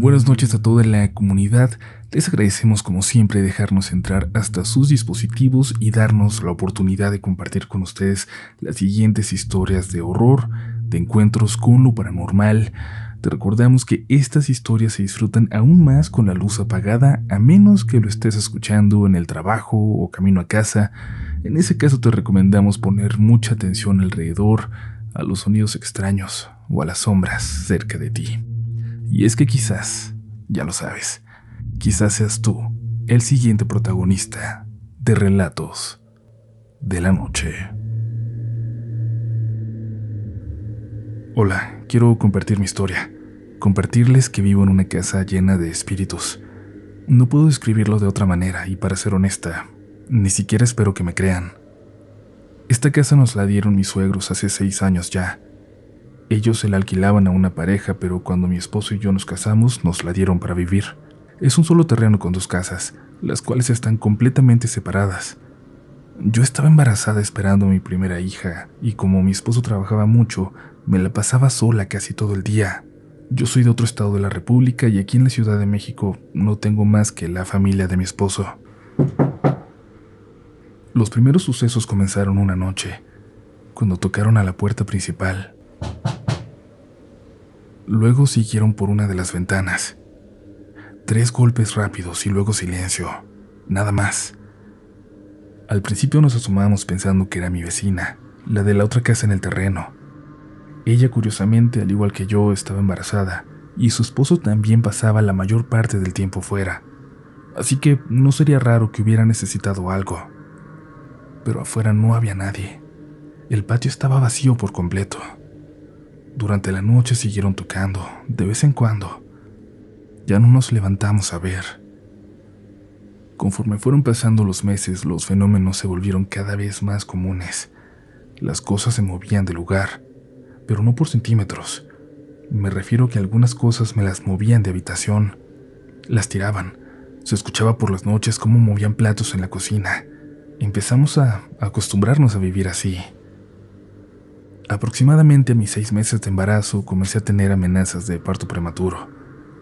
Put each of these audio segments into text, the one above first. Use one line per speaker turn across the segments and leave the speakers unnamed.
Buenas noches a toda la comunidad. Les agradecemos como siempre dejarnos entrar hasta sus dispositivos y darnos la oportunidad de compartir con ustedes las siguientes historias de horror, de encuentros con lo paranormal. Te recordamos que estas historias se disfrutan aún más con la luz apagada a menos que lo estés escuchando en el trabajo o camino a casa. En ese caso te recomendamos poner mucha atención alrededor, a los sonidos extraños o a las sombras cerca de ti. Y es que quizás, ya lo sabes, quizás seas tú el siguiente protagonista de Relatos de la Noche. Hola, quiero compartir mi historia, compartirles que vivo en una casa llena de espíritus. No puedo describirlo de otra manera y para ser honesta, ni siquiera espero que me crean. Esta casa nos la dieron mis suegros hace seis años ya, ellos se la alquilaban a una pareja, pero cuando mi esposo y yo nos casamos, nos la dieron para vivir. Es un solo terreno con dos casas, las cuales están completamente separadas. Yo estaba embarazada esperando a mi primera hija, y como mi esposo trabajaba mucho, me la pasaba sola casi todo el día. Yo soy de otro estado de la República y aquí en la Ciudad de México no tengo más que la familia de mi esposo. Los primeros sucesos comenzaron una noche, cuando tocaron a la puerta principal. Luego siguieron por una de las ventanas. Tres golpes rápidos y luego silencio. Nada más. Al principio nos asomamos pensando que era mi vecina, la de la otra casa en el terreno. Ella, curiosamente, al igual que yo, estaba embarazada, y su esposo también pasaba la mayor parte del tiempo fuera. Así que no sería raro que hubiera necesitado algo. Pero afuera no había nadie. El patio estaba vacío por completo. Durante la noche siguieron tocando, de vez en cuando. Ya no nos levantamos a ver. Conforme fueron pasando los meses, los fenómenos se volvieron cada vez más comunes. Las cosas se movían de lugar, pero no por centímetros. Me refiero que algunas cosas me las movían de habitación. Las tiraban. Se escuchaba por las noches cómo movían platos en la cocina. Empezamos a acostumbrarnos a vivir así. Aproximadamente a mis seis meses de embarazo comencé a tener amenazas de parto prematuro.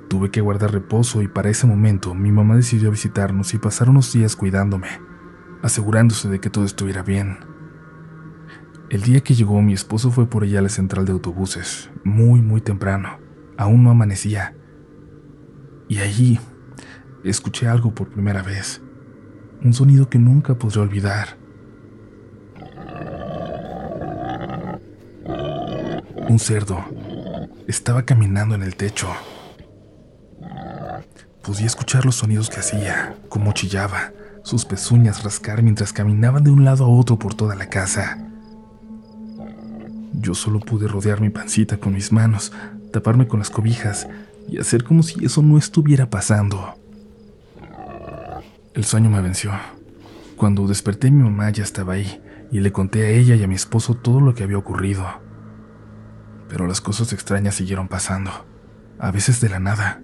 Tuve que guardar reposo y para ese momento mi mamá decidió visitarnos y pasar unos días cuidándome, asegurándose de que todo estuviera bien. El día que llegó mi esposo fue por ella a la central de autobuses, muy muy temprano, aún no amanecía. Y allí escuché algo por primera vez, un sonido que nunca podré olvidar. Un cerdo estaba caminando en el techo. Podía escuchar los sonidos que hacía, cómo chillaba, sus pezuñas rascar mientras caminaban de un lado a otro por toda la casa. Yo solo pude rodear mi pancita con mis manos, taparme con las cobijas y hacer como si eso no estuviera pasando. El sueño me venció. Cuando desperté mi mamá ya estaba ahí y le conté a ella y a mi esposo todo lo que había ocurrido pero las cosas extrañas siguieron pasando, a veces de la nada.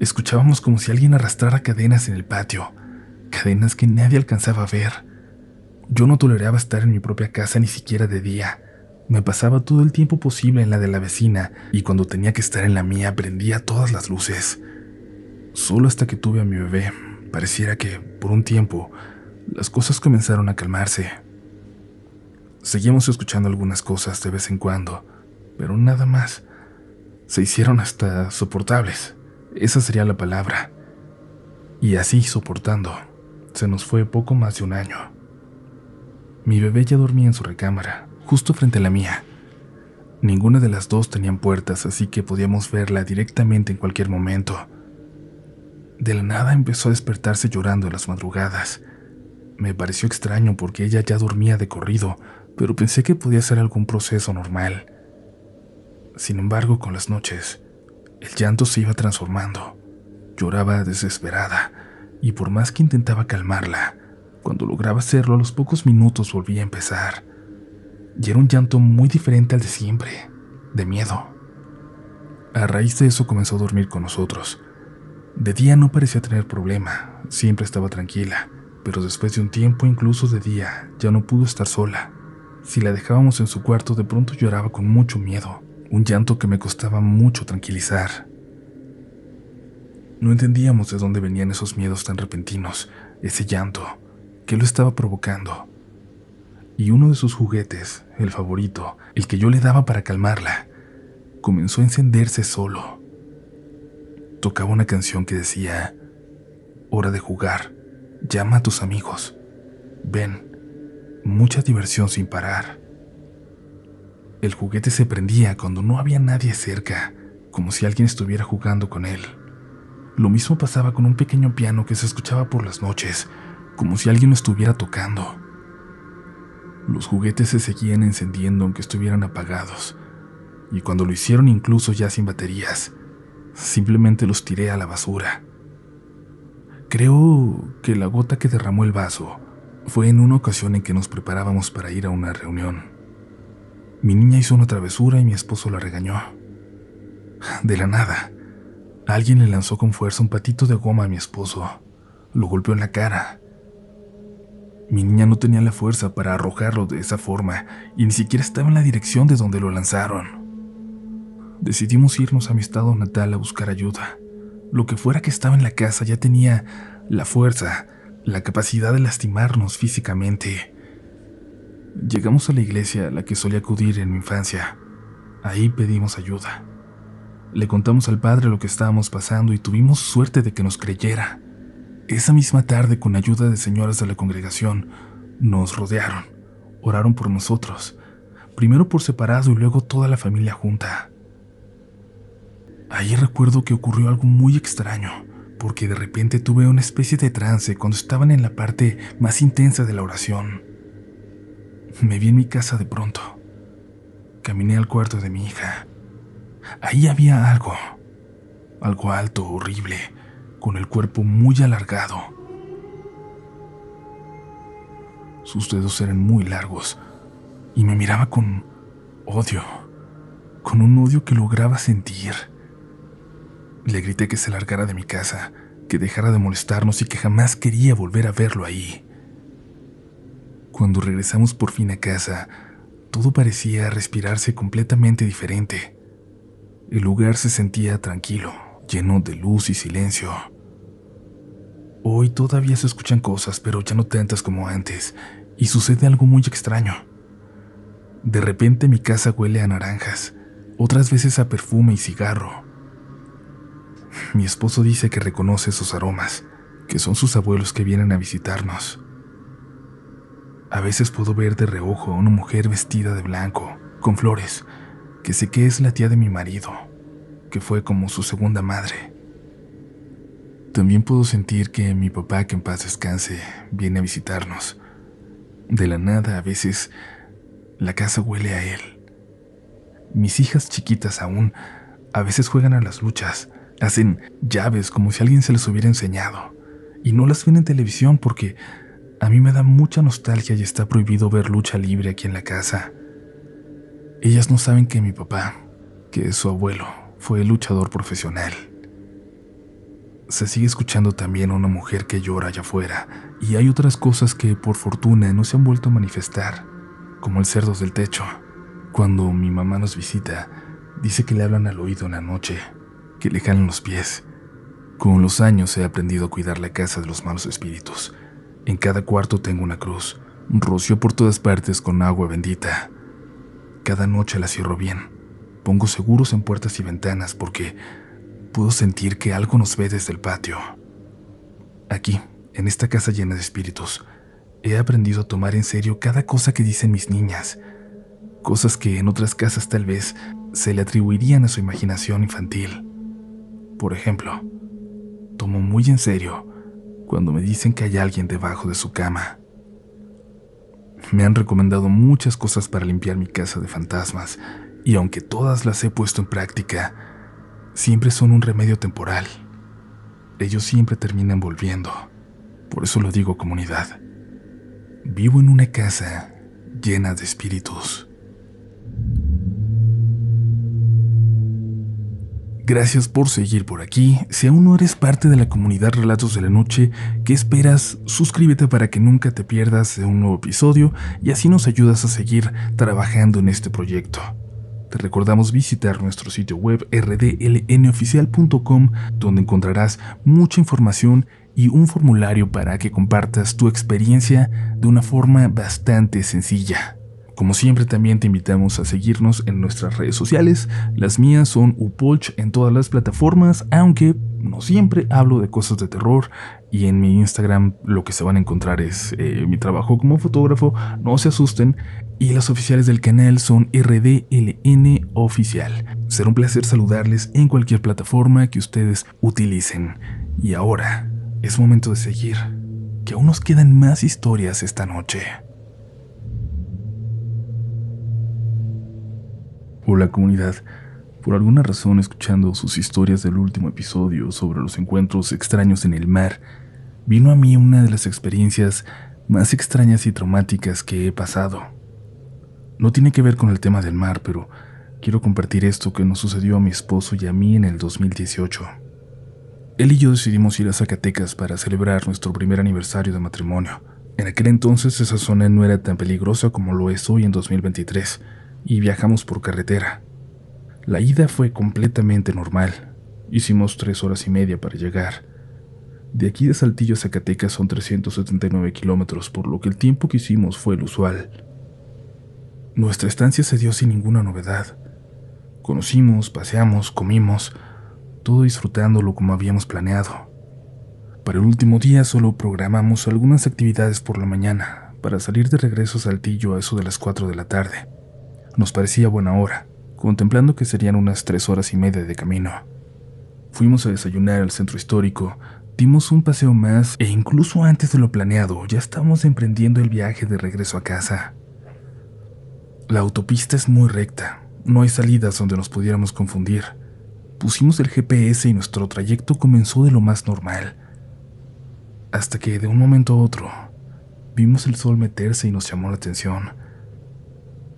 Escuchábamos como si alguien arrastrara cadenas en el patio, cadenas que nadie alcanzaba a ver. Yo no toleraba estar en mi propia casa ni siquiera de día. Me pasaba todo el tiempo posible en la de la vecina y cuando tenía que estar en la mía prendía todas las luces. Solo hasta que tuve a mi bebé, pareciera que, por un tiempo, las cosas comenzaron a calmarse. Seguimos escuchando algunas cosas de vez en cuando, pero nada más. Se hicieron hasta soportables. Esa sería la palabra. Y así soportando, se nos fue poco más de un año. Mi bebé ya dormía en su recámara, justo frente a la mía. Ninguna de las dos tenían puertas, así que podíamos verla directamente en cualquier momento. De la nada empezó a despertarse llorando en las madrugadas. Me pareció extraño porque ella ya dormía de corrido, pero pensé que podía ser algún proceso normal. Sin embargo, con las noches, el llanto se iba transformando. Lloraba desesperada, y por más que intentaba calmarla, cuando lograba hacerlo a los pocos minutos volvía a empezar. Y era un llanto muy diferente al de siempre, de miedo. A raíz de eso comenzó a dormir con nosotros. De día no parecía tener problema, siempre estaba tranquila, pero después de un tiempo, incluso de día, ya no pudo estar sola. Si la dejábamos en su cuarto, de pronto lloraba con mucho miedo un llanto que me costaba mucho tranquilizar. No entendíamos de dónde venían esos miedos tan repentinos, ese llanto, qué lo estaba provocando. Y uno de sus juguetes, el favorito, el que yo le daba para calmarla, comenzó a encenderse solo. Tocaba una canción que decía, hora de jugar, llama a tus amigos, ven, mucha diversión sin parar. El juguete se prendía cuando no había nadie cerca, como si alguien estuviera jugando con él. Lo mismo pasaba con un pequeño piano que se escuchaba por las noches, como si alguien lo estuviera tocando. Los juguetes se seguían encendiendo aunque estuvieran apagados, y cuando lo hicieron incluso ya sin baterías, simplemente los tiré a la basura. Creo que la gota que derramó el vaso fue en una ocasión en que nos preparábamos para ir a una reunión. Mi niña hizo una travesura y mi esposo la regañó. De la nada, Alguien le lanzó con fuerza un patito de goma a mi esposo. Lo golpeó en la cara. Mi niña no tenía la fuerza para arrojarlo de esa forma y ni siquiera estaba en la dirección de donde lo lanzaron. Decidimos irnos a mi estado natal a buscar ayuda. Lo que fuera que estaba en la casa ya tenía la fuerza, la capacidad de lastimarnos físicamente. Llegamos a la iglesia a la que solía acudir en mi infancia. Ahí pedimos ayuda. Le contamos al padre lo que estábamos pasando y tuvimos suerte de que nos creyera. Esa misma tarde, con ayuda de señoras de la congregación, nos rodearon, oraron por nosotros, primero por separado y luego toda la familia junta. Ahí recuerdo que ocurrió algo muy extraño, porque de repente tuve una especie de trance cuando estaban en la parte más intensa de la oración. Me vi en mi casa de pronto. Caminé al cuarto de mi hija Ahí había algo, algo alto, horrible, con el cuerpo muy alargado. Sus dedos eran muy largos y me miraba con odio, con un odio que lograba sentir. Le grité que se largara de mi casa, que dejara de molestarnos y que jamás quería volver a verlo ahí. Cuando regresamos por fin a casa, todo parecía respirarse completamente diferente. El lugar se sentía tranquilo, lleno de luz y silencio. Hoy todavía se escuchan cosas, pero ya no tantas como antes, y sucede algo muy extraño. De repente mi casa huele a naranjas, otras veces a perfume y cigarro. Mi esposo dice que reconoce esos aromas, que son sus abuelos que vienen a visitarnos. A veces puedo ver de reojo a una mujer vestida de blanco, con flores, que sé que es la tía de mi marido, que fue como su segunda madre. También puedo sentir que mi papá, que en paz descanse, viene a visitarnos. De la nada, a veces, la casa huele a él. Mis hijas chiquitas aún, a veces juegan a las luchas, hacen llaves como si alguien se les hubiera enseñado, y no las ven en televisión porque a mí me da mucha nostalgia y está prohibido ver lucha libre aquí en la casa. Ellas no saben que mi papá, que es su abuelo, fue luchador profesional. Se sigue escuchando también a una mujer que llora allá afuera, y hay otras cosas que por fortuna no se han vuelto a manifestar, como el cerdo del techo. Cuando mi mamá nos visita, dice que le hablan al oído en la noche, que le jalan los pies. Con los años he aprendido a cuidar la casa de los malos espíritus. En cada cuarto tengo una cruz, roció por todas partes con agua bendita. Cada noche la cierro bien. Pongo seguros en puertas y ventanas porque puedo sentir que algo nos ve desde el patio. Aquí, en esta casa llena de espíritus, he aprendido a tomar en serio cada cosa que dicen mis niñas, cosas que en otras casas tal vez se le atribuirían a su imaginación infantil. Por ejemplo, tomo muy en serio cuando me dicen que hay alguien debajo de su cama. Me han recomendado muchas cosas para limpiar mi casa de fantasmas, y aunque todas las he puesto en práctica, siempre son un remedio temporal. Ellos siempre terminan volviendo. Por eso lo digo comunidad. Vivo en una casa llena de espíritus. Gracias por seguir por aquí. Si aún no eres parte de la comunidad Relatos de la Noche, ¿qué esperas? Suscríbete para que nunca te pierdas de un nuevo episodio y así nos ayudas a seguir trabajando en este proyecto. te recordamos visitar nuestro sitio web rdlnoficial.com donde encontrarás mucha información y un formulario para que compartas tu experiencia de una forma bastante sencilla. Como siempre también te invitamos a seguirnos en nuestras redes sociales. Las mías son Upolch en todas las plataformas, aunque no siempre hablo de cosas de terror y en mi Instagram lo que se van a encontrar es eh, mi trabajo como fotógrafo, no se asusten, y las oficiales del canal son RDLN Oficial. Será un placer saludarles en cualquier plataforma que ustedes utilicen. Y ahora es momento de seguir, que aún nos quedan más historias esta noche. Hola comunidad, por alguna razón escuchando sus historias del último episodio sobre los encuentros extraños en el mar, vino a mí una de las experiencias más extrañas y traumáticas que he pasado. No tiene que ver con el tema del mar, pero quiero compartir esto que nos sucedió a mi esposo y a mí en el 2018. Él y yo decidimos ir a Zacatecas para celebrar nuestro primer aniversario de matrimonio. En aquel entonces esa zona no era tan peligrosa como lo es hoy en 2023 y viajamos por carretera. La ida fue completamente normal. Hicimos tres horas y media para llegar. De aquí de Saltillo a Zacatecas son 379 kilómetros, por lo que el tiempo que hicimos fue el usual. Nuestra estancia se dio sin ninguna novedad. Conocimos, paseamos, comimos, todo disfrutándolo como habíamos planeado. Para el último día solo programamos algunas actividades por la mañana para salir de regreso a Saltillo a eso de las 4 de la tarde. Nos parecía buena hora, contemplando que serían unas tres horas y media de camino. Fuimos a desayunar al centro histórico, dimos un paseo más e incluso antes de lo planeado ya estábamos emprendiendo el viaje de regreso a casa. La autopista es muy recta, no hay salidas donde nos pudiéramos confundir. Pusimos el GPS y nuestro trayecto comenzó de lo más normal, hasta que de un momento a otro vimos el sol meterse y nos llamó la atención.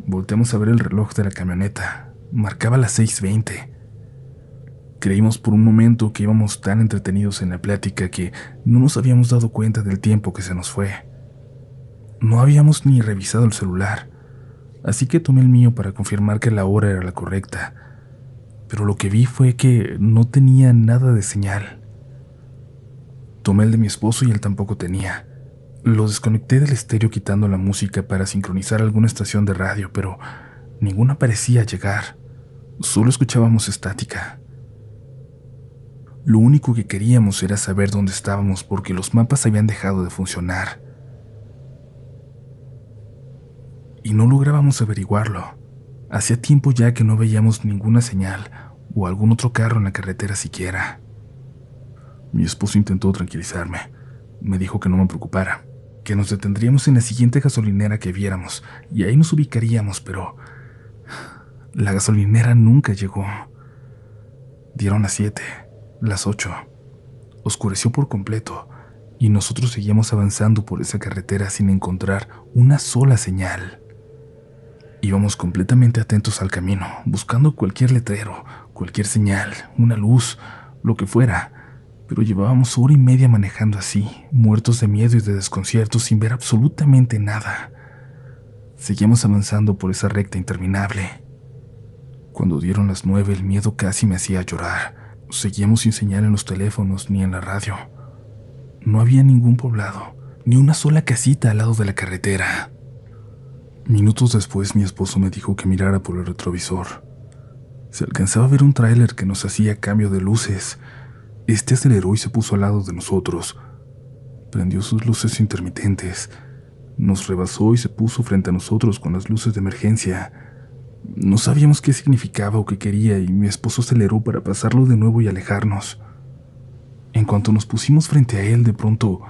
Volteamos a ver el reloj de la camioneta. Marcaba las 6.20. Creímos por un momento que íbamos tan entretenidos en la plática que no nos habíamos dado cuenta del tiempo que se nos fue. No habíamos ni revisado el celular, así que tomé el mío para confirmar que la hora era la correcta. Pero lo que vi fue que no tenía nada de señal. Tomé el de mi esposo y él tampoco tenía. Lo desconecté del estéreo quitando la música para sincronizar alguna estación de radio, pero ninguna parecía llegar. Solo escuchábamos estática. Lo único que queríamos era saber dónde estábamos porque los mapas habían dejado de funcionar. Y no lográbamos averiguarlo. Hacía tiempo ya que no veíamos ninguna señal o algún otro carro en la carretera siquiera. Mi esposo intentó tranquilizarme. Me dijo que no me preocupara nos detendríamos en la siguiente gasolinera que viéramos y ahí nos ubicaríamos, pero la gasolinera nunca llegó. Dieron las siete, las ocho. Oscureció por completo y nosotros seguíamos avanzando por esa carretera sin encontrar una sola señal. Íbamos completamente atentos al camino, buscando cualquier letrero, cualquier señal, una luz, lo que fuera pero llevábamos hora y media manejando así, muertos de miedo y de desconcierto sin ver absolutamente nada. Seguíamos avanzando por esa recta interminable. Cuando dieron las nueve el miedo casi me hacía llorar. Seguíamos sin señal en los teléfonos ni en la radio. No había ningún poblado, ni una sola casita al lado de la carretera. Minutos después mi esposo me dijo que mirara por el retrovisor. Se alcanzaba a ver un tráiler que nos hacía cambio de luces, este aceleró y se puso al lado de nosotros. Prendió sus luces intermitentes. Nos rebasó y se puso frente a nosotros con las luces de emergencia. No sabíamos qué significaba o qué quería y mi esposo aceleró para pasarlo de nuevo y alejarnos. En cuanto nos pusimos frente a él, de pronto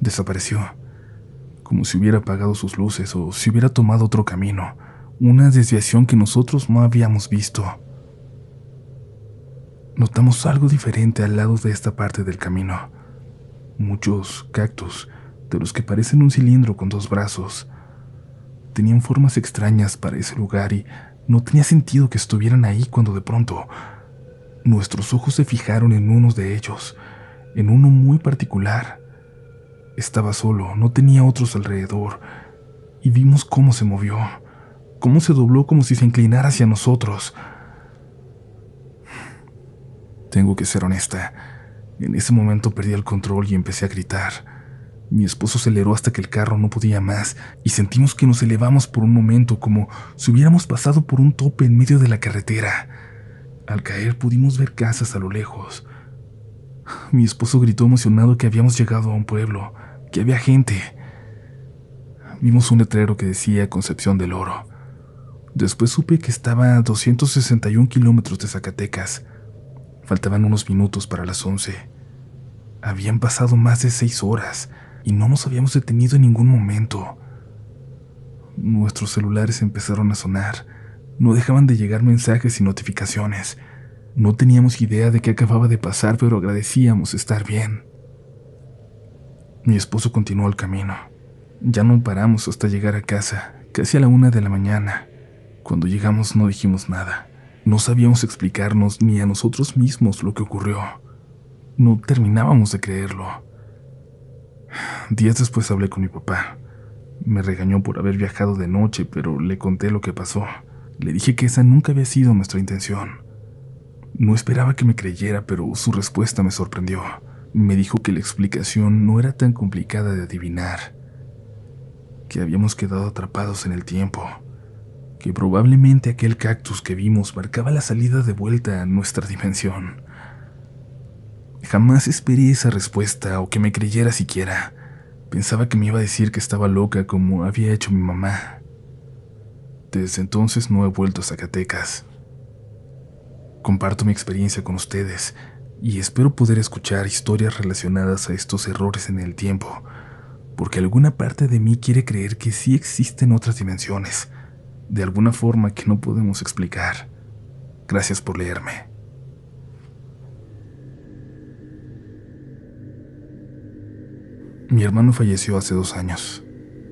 desapareció, como si hubiera apagado sus luces o si hubiera tomado otro camino, una desviación que nosotros no habíamos visto notamos algo diferente al lado de esta parte del camino. Muchos cactus, de los que parecen un cilindro con dos brazos. Tenían formas extrañas para ese lugar y no tenía sentido que estuvieran ahí cuando de pronto nuestros ojos se fijaron en uno de ellos, en uno muy particular. Estaba solo, no tenía otros alrededor, y vimos cómo se movió. cómo se dobló como si se inclinara hacia nosotros. Tengo que ser honesta. En ese momento perdí el control y empecé a gritar. Mi esposo aceleró hasta que el carro no podía más y sentimos que nos elevamos por un momento como si hubiéramos pasado por un tope en medio de la carretera. Al caer pudimos ver casas a lo lejos. Mi esposo gritó emocionado que habíamos llegado a un pueblo, que había gente. Vimos un letrero que decía Concepción del Oro. Después supe que estaba a 261 kilómetros de Zacatecas. Faltaban unos minutos para las 11. Habían pasado más de seis horas y no nos habíamos detenido en ningún momento. Nuestros celulares empezaron a sonar. No dejaban de llegar mensajes y notificaciones. No teníamos idea de qué acababa de pasar, pero agradecíamos estar bien. Mi esposo continuó el camino. Ya no paramos hasta llegar a casa, casi a la una de la mañana. Cuando llegamos no dijimos nada. No sabíamos explicarnos ni a nosotros mismos lo que ocurrió. No terminábamos de creerlo. Días después hablé con mi papá. Me regañó por haber viajado de noche, pero le conté lo que pasó. Le dije que esa nunca había sido nuestra intención. No esperaba que me creyera, pero su respuesta me sorprendió. Me dijo que la explicación no era tan complicada de adivinar, que habíamos quedado atrapados en el tiempo, que probablemente aquel cactus que vimos marcaba la salida de vuelta a nuestra dimensión. Jamás esperé esa respuesta o que me creyera siquiera. Pensaba que me iba a decir que estaba loca como había hecho mi mamá. Desde entonces no he vuelto a Zacatecas. Comparto mi experiencia con ustedes y espero poder escuchar historias relacionadas a estos errores en el tiempo, porque alguna parte de mí quiere creer que sí existen otras dimensiones, de alguna forma que no podemos explicar. Gracias por leerme. Mi hermano falleció hace dos años.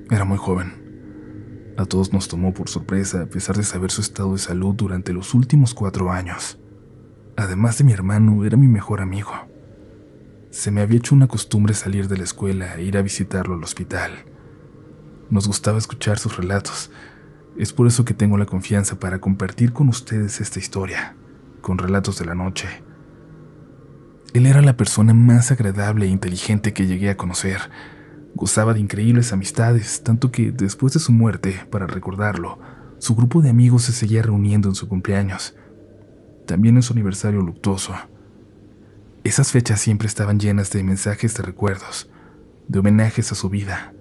Era muy joven. A todos nos tomó por sorpresa a pesar de saber su estado de salud durante los últimos cuatro años. Además de mi hermano, era mi mejor amigo. Se me había hecho una costumbre salir de la escuela e ir a visitarlo al hospital. Nos gustaba escuchar sus relatos. Es por eso que tengo la confianza para compartir con ustedes esta historia, con relatos de la noche él era la persona más agradable e inteligente que llegué a conocer. Gozaba de increíbles amistades, tanto que después de su muerte, para recordarlo, su grupo de amigos se seguía reuniendo en su cumpleaños, también en su aniversario luctuoso. Esas fechas siempre estaban llenas de mensajes de recuerdos, de homenajes a su vida.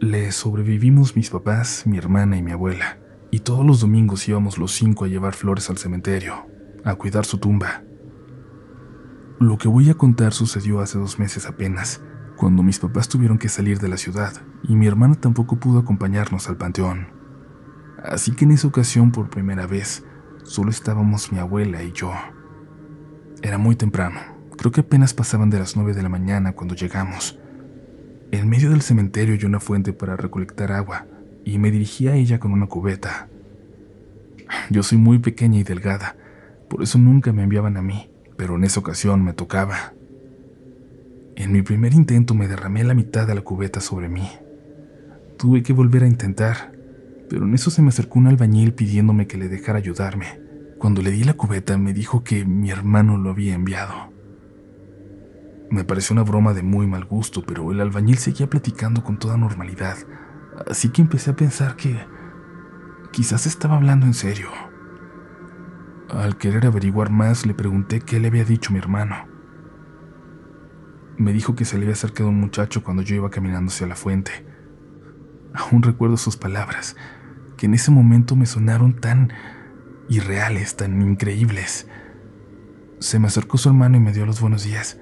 Le sobrevivimos mis papás, mi hermana y mi abuela, y todos los domingos íbamos los cinco a llevar flores al cementerio, a cuidar su tumba. Lo que voy a contar sucedió hace dos meses apenas, cuando mis papás tuvieron que salir de la ciudad y mi hermana tampoco pudo acompañarnos al panteón. Así que en esa ocasión, por primera vez, solo estábamos mi abuela y yo. Era muy temprano, creo que apenas pasaban de las nueve de la mañana cuando llegamos. En medio del cementerio hay una fuente para recolectar agua y me dirigí a ella con una cubeta. Yo soy muy pequeña y delgada, por eso nunca me enviaban a mí pero en esa ocasión me tocaba. En mi primer intento me derramé la mitad de la cubeta sobre mí. Tuve que volver a intentar, pero en eso se me acercó un albañil pidiéndome que le dejara ayudarme. Cuando le di la cubeta me dijo que mi hermano lo había enviado. Me pareció una broma de muy mal gusto, pero el albañil seguía platicando con toda normalidad, así que empecé a pensar que quizás estaba hablando en serio. Al querer averiguar más, le pregunté qué le había dicho mi hermano. Me dijo que se le había acercado un muchacho cuando yo iba caminando hacia la fuente. Aún recuerdo sus palabras, que en ese momento me sonaron tan irreales, tan increíbles. Se me acercó su hermano y me dio los buenos días.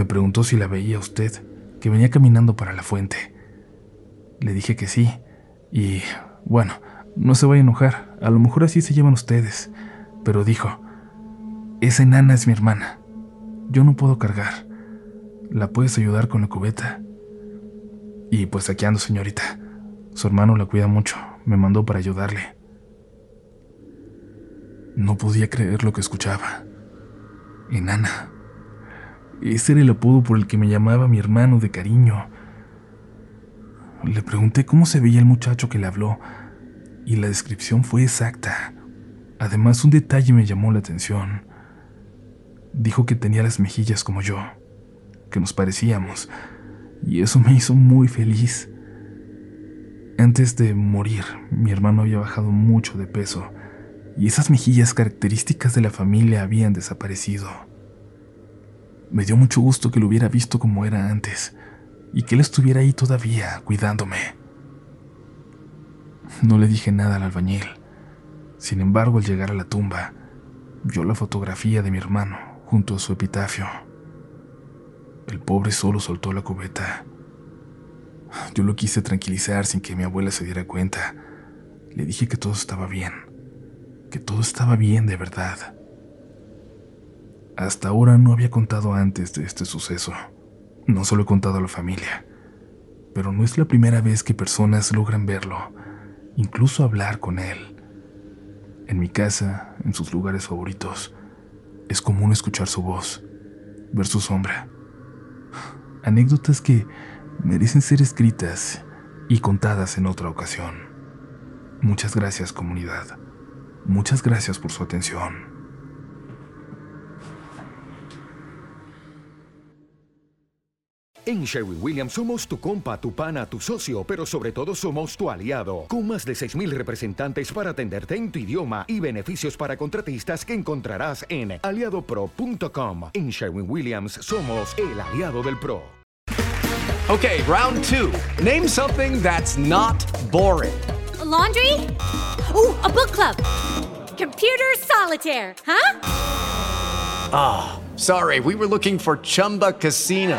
Me preguntó si la veía usted, que venía caminando para la fuente. Le dije que sí, y bueno, no se vaya a enojar, a lo mejor así se llevan ustedes pero dijo, esa enana es mi hermana. Yo no puedo cargar. ¿La puedes ayudar con la cubeta? Y pues aquí ando, señorita. Su hermano la cuida mucho. Me mandó para ayudarle. No podía creer lo que escuchaba. Enana. Ese era el apodo por el que me llamaba mi hermano de cariño. Le pregunté cómo se veía el muchacho que le habló, y la descripción fue exacta. Además, un detalle me llamó la atención. Dijo que tenía las mejillas como yo, que nos parecíamos, y eso me hizo muy feliz. Antes de morir, mi hermano había bajado mucho de peso, y esas mejillas características de la familia habían desaparecido. Me dio mucho gusto que lo hubiera visto como era antes, y que él estuviera ahí todavía, cuidándome. No le dije nada al albañil. Sin embargo, al llegar a la tumba, vio la fotografía de mi hermano junto a su epitafio. El pobre solo soltó la cubeta. Yo lo quise tranquilizar sin que mi abuela se diera cuenta. Le dije que todo estaba bien, que todo estaba bien de verdad. Hasta ahora no había contado antes de este suceso. No solo he contado a la familia, pero no es la primera vez que personas logran verlo, incluso hablar con él. En mi casa, en sus lugares favoritos, es común escuchar su voz, ver su sombra. Anécdotas que merecen ser escritas y contadas en otra ocasión. Muchas gracias comunidad. Muchas gracias por su atención.
En Sherwin Williams somos tu compa, tu pana, tu socio, pero sobre todo somos tu aliado, con más de 6.000 representantes para atenderte en tu idioma y beneficios para contratistas que encontrarás en aliadopro.com. En Sherwin Williams somos el aliado del PRO.
Okay, round two. Name something that's not boring.
A laundry? Ooh, a book club. Computer solitaire, huh?
Ah, oh, sorry, we were looking for Chumba Casino.